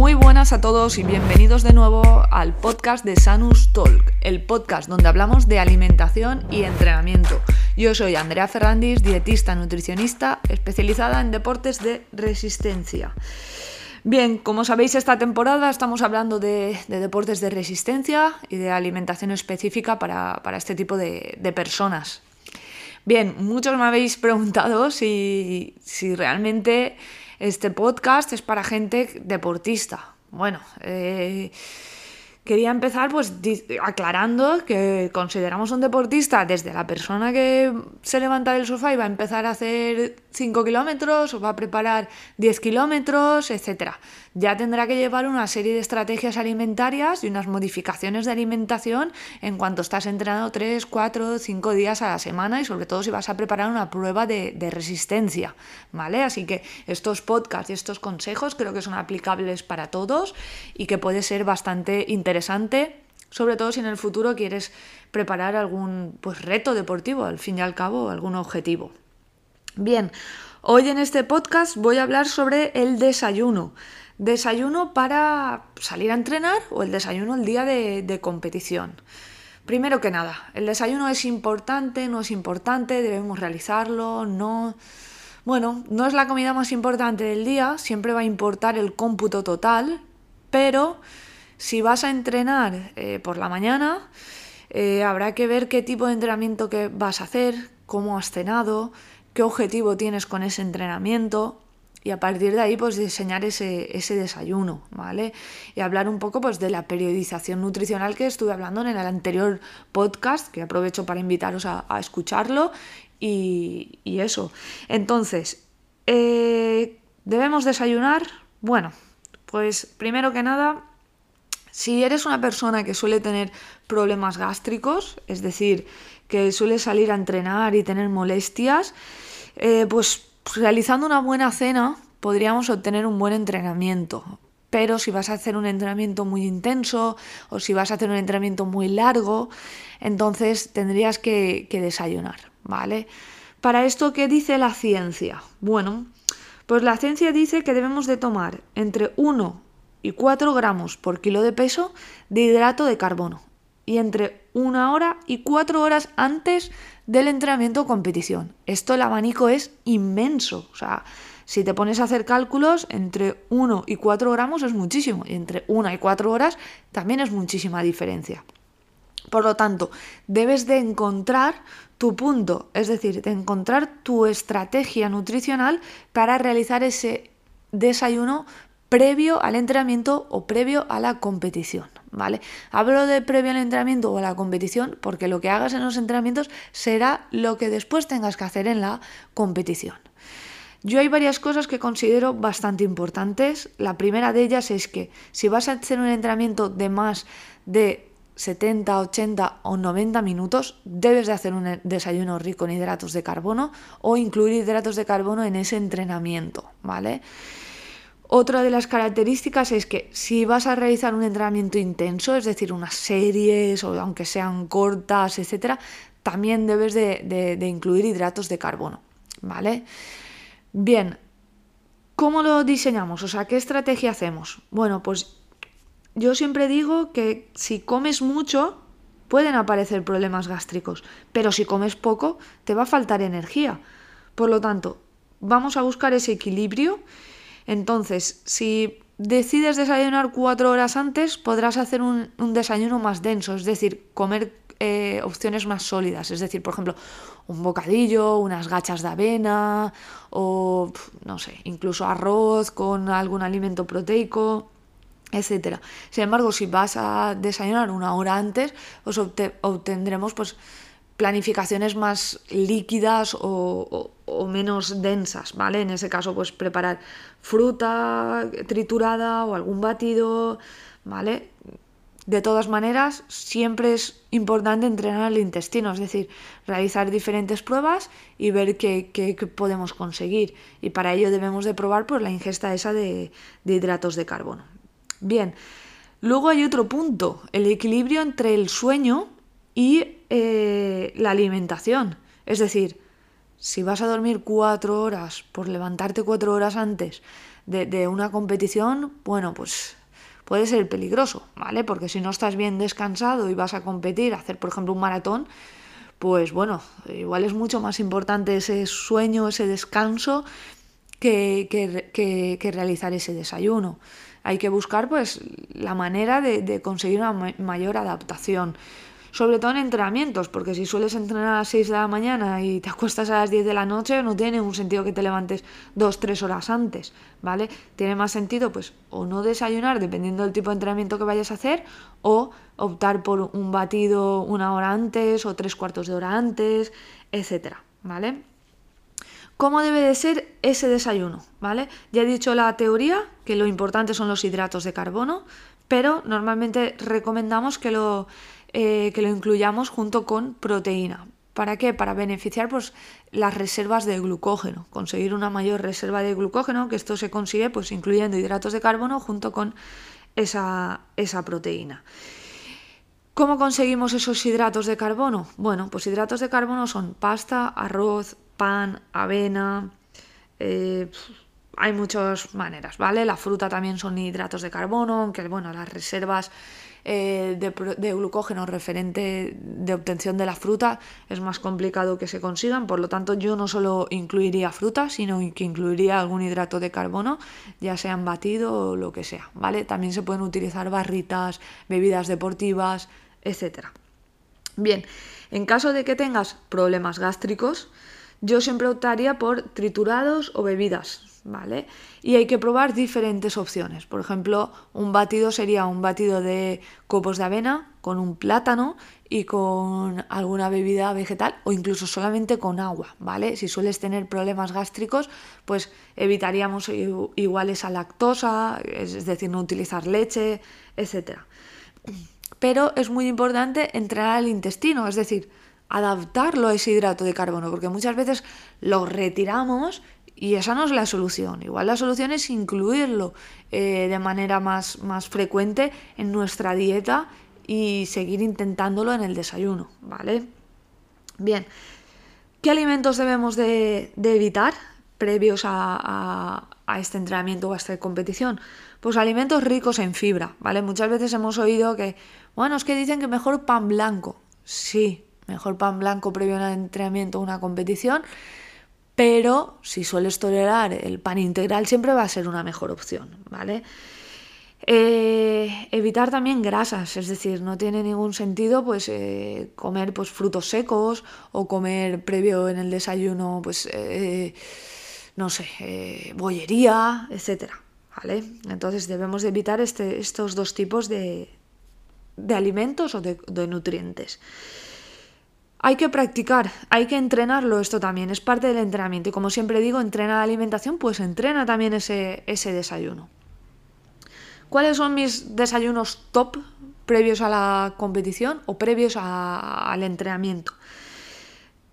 Muy buenas a todos y bienvenidos de nuevo al podcast de Sanus Talk, el podcast donde hablamos de alimentación y entrenamiento. Yo soy Andrea Ferrandis, dietista nutricionista especializada en deportes de resistencia. Bien, como sabéis, esta temporada estamos hablando de, deportes de resistencia y de alimentación específica para, este tipo de, personas. Bien, muchos me habéis preguntado si, si realmente este podcast es para gente deportista. Bueno, eh, quería empezar pues aclarando que consideramos un deportista desde la persona que se levanta del sofá y va a empezar a hacer 5 kilómetros o va a preparar 10 kilómetros, etc. Ya tendrá que llevar una serie de estrategias alimentarias y unas modificaciones de alimentación en cuanto estás entrenando 3, 4, 5 días a la semana y sobre todo si vas a preparar una prueba de, de resistencia, ¿vale? Así que estos podcasts y estos consejos creo que son aplicables para todos y que puede ser bastante interesante sobre todo si en el futuro quieres preparar algún pues, reto deportivo, al fin y al cabo, algún objetivo. Bien, hoy en este podcast voy a hablar sobre el desayuno. Desayuno para salir a entrenar o el desayuno el día de, competición. Primero que nada, ¿el desayuno es importante? ¿No es importante? ¿Debemos realizarlo? ¿No? Bueno, no es la comida más importante del día, siempre va a importar el cómputo total, pero si vas a entrenar eh, por la mañana, eh, habrá que ver qué tipo de entrenamiento que vas a hacer, cómo has cenado, qué objetivo tienes con ese entrenamiento y a partir de ahí pues diseñar ese, desayuno, ¿vale? Y hablar un poco pues de la periodización nutricional que estuve hablando en el anterior podcast, que aprovecho para invitaros a, escucharlo y, eso. Entonces, eh, ¿debemos desayunar? Bueno, pues primero que nada, si eres una persona que suele tener problemas gástricos, es decir, que suele salir a entrenar y tener molestias, eh, pues realizando una buena cena podríamos obtener un buen entrenamiento. Pero si vas a hacer un entrenamiento muy intenso o si vas a hacer un entrenamiento muy largo, entonces tendrías que, desayunar, ¿vale? Para esto, ¿qué dice la ciencia? Bueno, pues la ciencia dice que debemos de tomar entre 1 y 4 gramos por kilo de peso de hidrato de carbono y entre una hora y cuatro horas antes del entrenamiento o competición. Esto el abanico es inmenso. O sea, si te pones a hacer cálculos, entre 1 y 4 gramos es muchísimo. Y entre 1 y 4 horas también es muchísima diferencia. Por lo tanto, debes de encontrar tu punto, es decir, de encontrar tu estrategia nutricional para realizar ese desayuno previo al entrenamiento o previo a la competición, ¿vale? Hablo de previo al entrenamiento o a la competición porque lo que hagas en los entrenamientos será lo que después tengas que hacer en la competición. Yo hay varias cosas que considero bastante importantes. La primera de ellas es que si vas a hacer un entrenamiento de más de 70, 80 o 90 minutos, debes de hacer un desayuno rico en hidratos de carbono o incluir hidratos de carbono en ese entrenamiento, ¿vale? Otra de las características es que si vas a realizar un entrenamiento intenso, es decir, unas series o aunque sean cortas, etcétera, también debes de, incluir hidratos de carbono, ¿vale? Bien, ¿cómo lo diseñamos? O sea, ¿qué estrategia hacemos? Bueno, pues yo siempre digo que si comes mucho, pueden aparecer problemas gástricos, pero si comes poco, te va a faltar energía. Por lo tanto, vamos a buscar ese equilibrio entonces, si decides desayunar cuatro horas antes, podrás hacer un, desayuno más denso, es decir, comer eh, opciones más sólidas, es decir, por ejemplo, un bocadillo, unas gachas de avena o, no sé, incluso arroz con algún alimento proteico etcétera. Sin embargo, si vas a desayunar una hora antes, pues obtendremos pues planificaciones más líquidas o, menos densas, ¿vale? En ese caso, pues preparar fruta triturada o algún batido, ¿vale? De todas maneras, siempre es importante entrenar el intestino, es decir, realizar diferentes pruebas y ver qué, podemos conseguir. Y para ello debemos de probar pues, la ingesta esa de, de hidratos de carbono. Bien, luego hay otro punto, el equilibrio entre el sueño y eh, la alimentación. Es decir, si vas a dormir cuatro horas por levantarte cuatro horas antes, de, una competición, bueno, pues puede ser peligroso, ¿vale? Porque si no estás bien descansado y vas a competir, hacer por ejemplo un maratón, pues bueno, igual es mucho más importante ese sueño, ese descanso, que, que, realizar ese desayuno. Hay que buscar pues la manera de conseguir una mayor adaptación sobre todo en entrenamientos, porque si sueles entrenar a las 6 de la mañana y te acuestas a las 10 de la noche, no tiene ningún sentido que te levantes 2-3 horas antes, ¿vale? Tiene más sentido, pues, o no desayunar, dependiendo del tipo de entrenamiento que vayas a hacer, o optar por un batido una hora antes o tres cuartos de hora antes, etcétera, ¿vale? ¿Cómo debe de ser ese desayuno? ¿Vale? Ya he dicho la teoría, que lo importante son los hidratos de carbono, pero normalmente recomendamos que lo, eh, que lo incluyamos junto con proteína. ¿Para qué? Para beneficiar pues, las reservas de glucógeno, conseguir una mayor reserva de glucógeno, que esto se consigue pues, incluyendo hidratos de carbono junto con esa, esa proteína. ¿Cómo conseguimos esos hidratos de carbono? Bueno, pues hidratos de carbono son pasta, arroz, pan, avena. Eh, hay muchas maneras, ¿vale? La fruta también son hidratos de carbono, aunque bueno, las reservas eh, de, glucógeno referente de obtención de la fruta es más complicado que se consigan, por lo tanto yo no solo incluiría fruta, sino que incluiría algún hidrato de carbono, ya sea en batido o lo que sea, ¿vale? También se pueden utilizar barritas, bebidas deportivas, etc. Bien, en caso de que tengas problemas gástricos, yo siempre optaría por triturados o bebidas, ¿vale? Y hay que probar diferentes opciones. Por ejemplo, un batido sería un batido de copos de avena con un plátano y con alguna bebida vegetal o incluso solamente con agua, ¿vale? Si sueles tener problemas gástricos, pues evitaríamos igual esa lactosa, es decir, no utilizar leche, etc. Pero es muy importante entrenar el intestino, es decir, adaptarlo a ese hidrato de carbono, porque muchas veces lo retiramos y esa no es la solución. Igual la solución es incluirlo eh, de manera más, más frecuente en nuestra dieta y seguir intentándolo en el desayuno, ¿vale? Bien, ¿qué alimentos debemos de, evitar previos a, a, este entrenamiento o a esta competición? Pues alimentos ricos en fibra, ¿vale? Muchas veces hemos oído que, bueno, es que dicen que mejor pan blanco. Sí, mejor pan blanco previo a un entrenamiento o una competición, pero si sueles tolerar el pan integral siempre va a ser una mejor opción, ¿vale? Eh, evitar también grasas, es decir, no tiene ningún sentido pues eh, comer pues frutos secos o comer previo en el desayuno pues eh, no sé, bollería, etcétera, ¿vale? Entonces debemos de evitar este, estos dos tipos de, alimentos o de nutrientes. Hay que practicar, hay que entrenarlo esto también, es parte del entrenamiento. Y como siempre digo, entrena la alimentación, pues entrena también ese, desayuno. ¿Cuáles son mis desayunos top previos a la competición o previos al entrenamiento?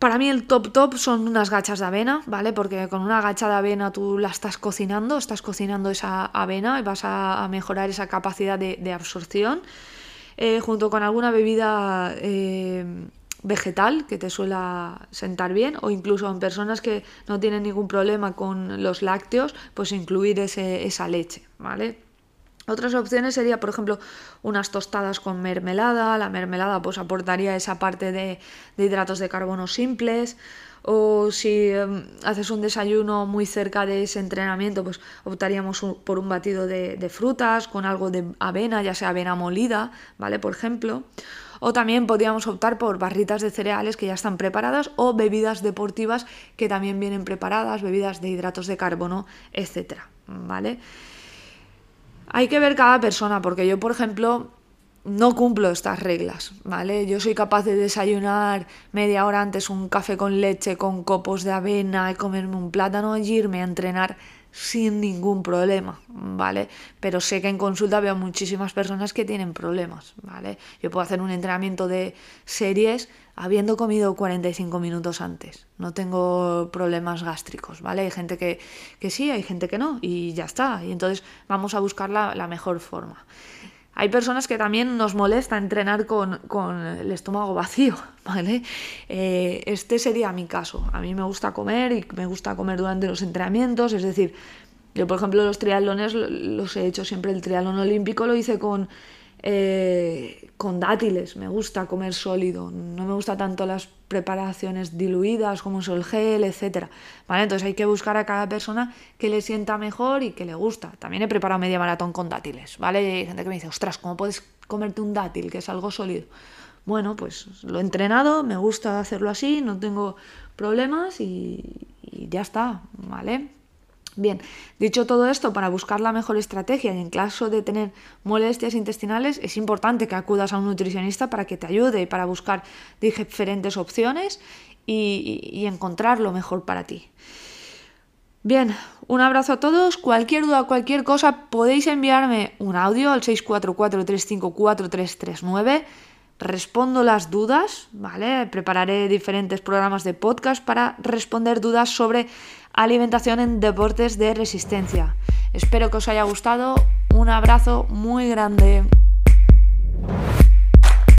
Para mí el top top son unas gachas de avena, ¿vale? Porque con una gacha de avena tú la estás cocinando, estás cocinando esa avena y vas a, mejorar esa capacidad de, absorción. Eh, junto con alguna bebida eh, vegetal que te suela sentar bien o incluso en personas que no tienen ningún problema con los lácteos, pues incluir esa leche, ¿vale? Otras opciones sería, por ejemplo, unas tostadas con mermelada. La mermelada pues aportaría esa parte de, hidratos de carbono simples. O si em, haces un desayuno muy cerca de ese entrenamiento, pues optaríamos por un batido de, de, frutas con algo de avena, ya sea avena molida, ¿vale? Por ejemplo. O también podríamos optar por barritas de cereales que ya están preparadas o bebidas deportivas que también vienen preparadas, bebidas de hidratos de carbono, etcétera, ¿vale? Hay que ver cada persona, porque yo, por ejemplo, no cumplo estas reglas, ¿vale? Yo soy capaz de desayunar media hora antes un café con leche, con copos de avena y comerme un plátano y irme a entrenar sin ningún problema, ¿vale? Pero sé que en consulta veo muchísimas personas que tienen problemas, ¿vale? Yo puedo hacer un entrenamiento de series habiendo comido 45 minutos antes. No tengo problemas gástricos, ¿vale? Hay gente que, sí, hay gente que no, y ya está. Y entonces vamos a buscar la mejor forma. Hay personas que también nos molesta entrenar con, el estómago vacío, ¿vale? Eh, este sería mi caso. A mí me gusta comer y me gusta comer durante los entrenamientos, es decir, Yo, por ejemplo, los triatlones los he hecho siempre. El triatlón olímpico lo hice con, eh, con dátiles. Me gusta comer sólido. No me gusta tanto las preparaciones diluidas como es el gel, etc. ¿Vale? Entonces hay que buscar a cada persona que le sienta mejor y que le gusta. También he preparado media maratón con dátiles. ¿vale? Hay gente que me dice, ostras, ¿cómo puedes comerte un dátil, que es algo sólido? Bueno, pues lo he entrenado, me gusta hacerlo así, no tengo problemas y, y ya está, ¿vale? Bien, dicho todo esto, para buscar la mejor estrategia y en caso de tener molestias intestinales, es importante que acudas a un nutricionista para que te ayude para buscar diferentes opciones y, encontrar lo mejor para ti. Bien, un abrazo a todos. Cualquier duda, cualquier cosa, podéis enviarme un audio al 644-354-339. Respondo las dudas, ¿vale? Prepararé diferentes programas de podcast para responder dudas sobre alimentación en deportes de resistencia. Espero que os haya gustado. Un abrazo muy grande.